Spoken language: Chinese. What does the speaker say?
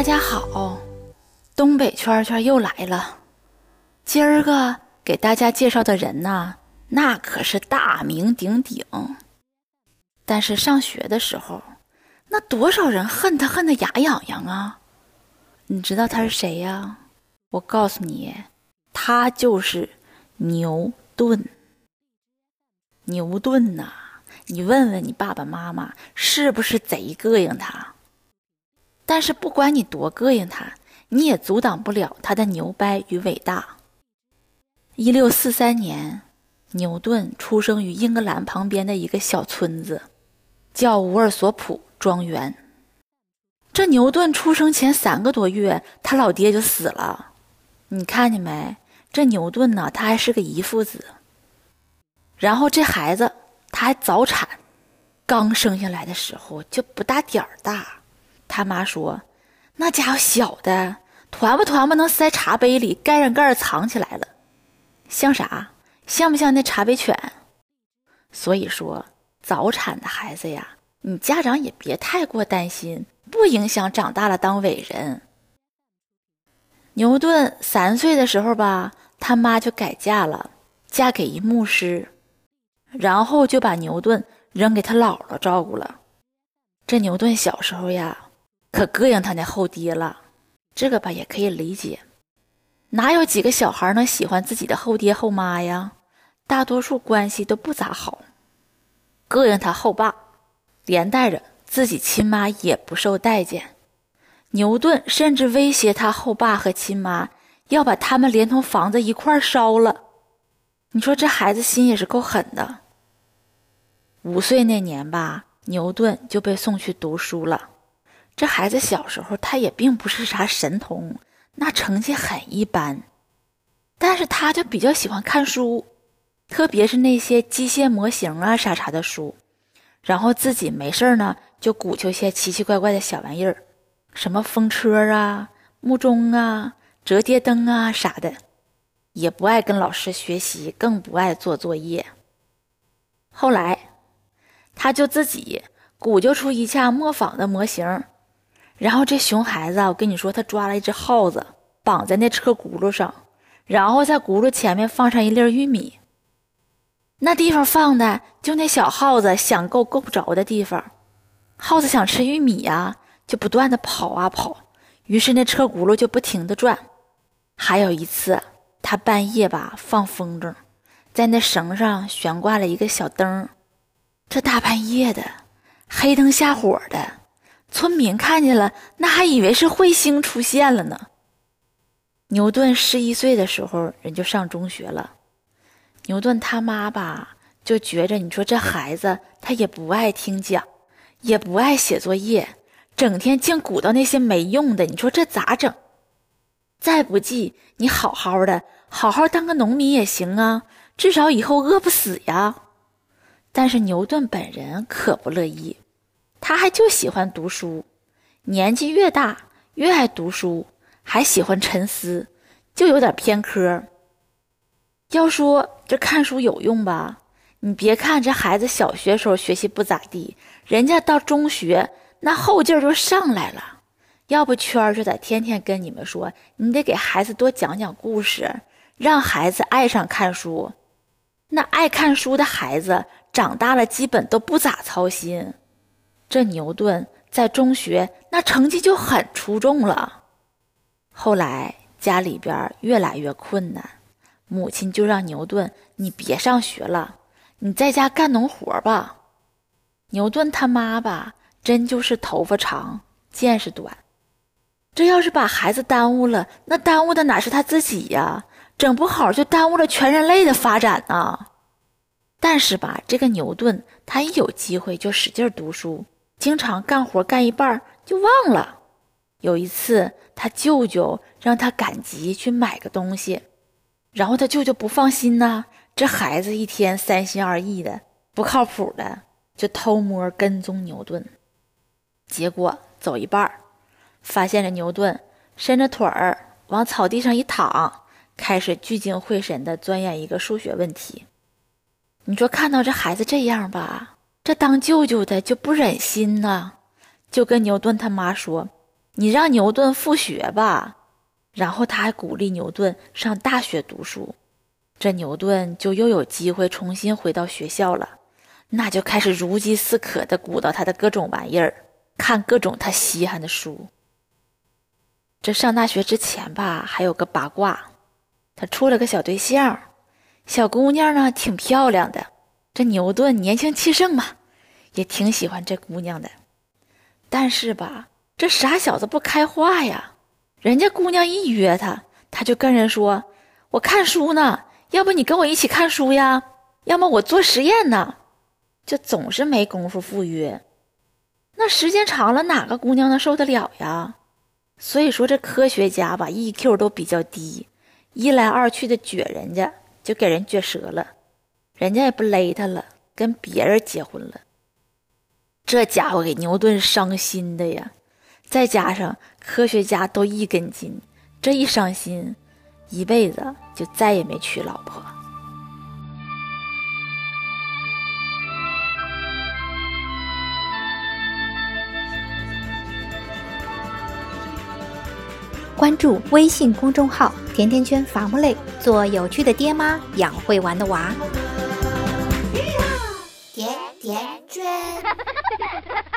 大家好，东北圈圈又来了。今儿个给大家介绍的人呐，那可是大名鼎鼎。但是上学的时候，那多少人恨他恨得牙痒痒啊！你知道他是谁呀？我告诉你，他就是牛顿。牛顿呐，你问问你爸爸妈妈，是不是贼膈应他？但是不管你多膈应他，你也阻挡不了他的牛掰与伟大。一六四三年，牛顿出生于英格兰旁边的一个小村子，叫伍尔索普庄园。这牛顿出生前三个多月，他老爹就死了。你看见没？这牛顿呢，他还是个遗腹子。然后这孩子他还早产，刚生下来的时候就不大点儿大。他妈说：“那家伙小的，团吧团吧能塞茶杯里，盖上盖儿藏起来了，像啥？像不像那茶杯犬？”所以说，早产的孩子呀，你家长也别太过担心，不影响长大了当伟人。牛顿三岁的时候吧，他妈就改嫁了，嫁给一牧师，然后就把牛顿扔给他姥姥照顾了。这牛顿小时候呀。可膈应他那后爹了，这个吧也可以理解，哪有几个小孩能喜欢自己的后爹后妈呀？大多数关系都不咋好，膈应他后爸，连带着自己亲妈也不受待见。牛顿甚至威胁他后爸和亲妈要把他们连同房子一块烧了。你说这孩子心也是够狠的。五岁那年吧，牛顿就被送去读书了。这孩子小时候，他也并不是啥神童，那成绩很一般，但是他就比较喜欢看书，特别是那些机械模型啊啥啥的书，然后自己没事呢就鼓秋些奇奇怪怪的小玩意儿，什么风车啊、木钟啊、折叠灯啊啥的，也不爱跟老师学习，更不爱做作业。后来，他就自己鼓就出一架磨坊的模型。然后这熊孩子，我跟你说，他抓了一只耗子，绑在那车轱辘上，然后在轱辘前面放上一粒玉米。那地方放的就那小耗子想够够不着的地方。耗子想吃玉米呀，就不断的跑啊跑，于是那车轱辘就不停的转。还有一次，他半夜吧放风筝，在那绳上悬挂了一个小灯，这大半夜的，黑灯瞎火的。村民看见了，那还以为是彗星出现了呢。牛顿十一岁的时候，人就上中学了。牛顿他妈吧，就觉着你说这孩子他也不爱听讲，也不爱写作业，整天净鼓捣那些没用的，你说这咋整？再不济，你好好的，好好当个农民也行啊，至少以后饿不死呀。但是牛顿本人可不乐意。他还就喜欢读书，年纪越大越爱读书，还喜欢沉思，就有点偏科。要说这看书有用吧，你别看这孩子小学时候学习不咋地，人家到中学那后劲儿就上来了。要不圈儿就得天天跟你们说，你得给孩子多讲讲故事，让孩子爱上看书。那爱看书的孩子长大了基本都不咋操心。这牛顿在中学那成绩就很出众了，后来家里边越来越困难，母亲就让牛顿你别上学了，你在家干农活吧。牛顿他妈吧，真就是头发长见识短，这要是把孩子耽误了，那耽误的哪是他自己呀？整不好就耽误了全人类的发展呢。但是吧，这个牛顿他一有机会就使劲读书，经常干活干一半就忘了。有一次，他舅舅让他赶集去买个东西，然后他舅舅不放心呐，这孩子一天三心二意的，不靠谱的，就偷摸跟踪牛顿。结果走一半，发现了牛顿伸着腿儿往草地上一躺，开始聚精会神地钻研一个数学问题。你说看到这孩子这样吧，这当舅舅的就不忍心呐，就跟牛顿他妈说：“你让牛顿复学吧。”然后他还鼓励牛顿上大学读书，这牛顿就又有机会重新回到学校了，那就开始如饥似渴的鼓捣他的各种玩意儿，看各种他稀罕的书。这上大学之前吧，还有个八卦，他处了个小对象。小姑娘呢，挺漂亮的。这牛顿年轻气盛嘛，也挺喜欢这姑娘的。但是吧，这傻小子不开化呀。人家姑娘一约他，他就跟人说：“我看书呢，要不你跟我一起看书呀？要么我做实验呢。”就总是没工夫赴约。那时间长了，哪个姑娘能受得了呀？所以说，这科学家吧，EQ 都比较低，一来二去的撅人家。就给人撅折了，人家也不勒他了，跟别人结婚了。这家伙给牛顿伤心的呀，再加上科学家都一根筋，这一伤心，一辈子就再也没娶老婆。关注微信公众号“甜甜圈伐木累”，做有趣的爹妈，养会玩的娃。甜甜圈。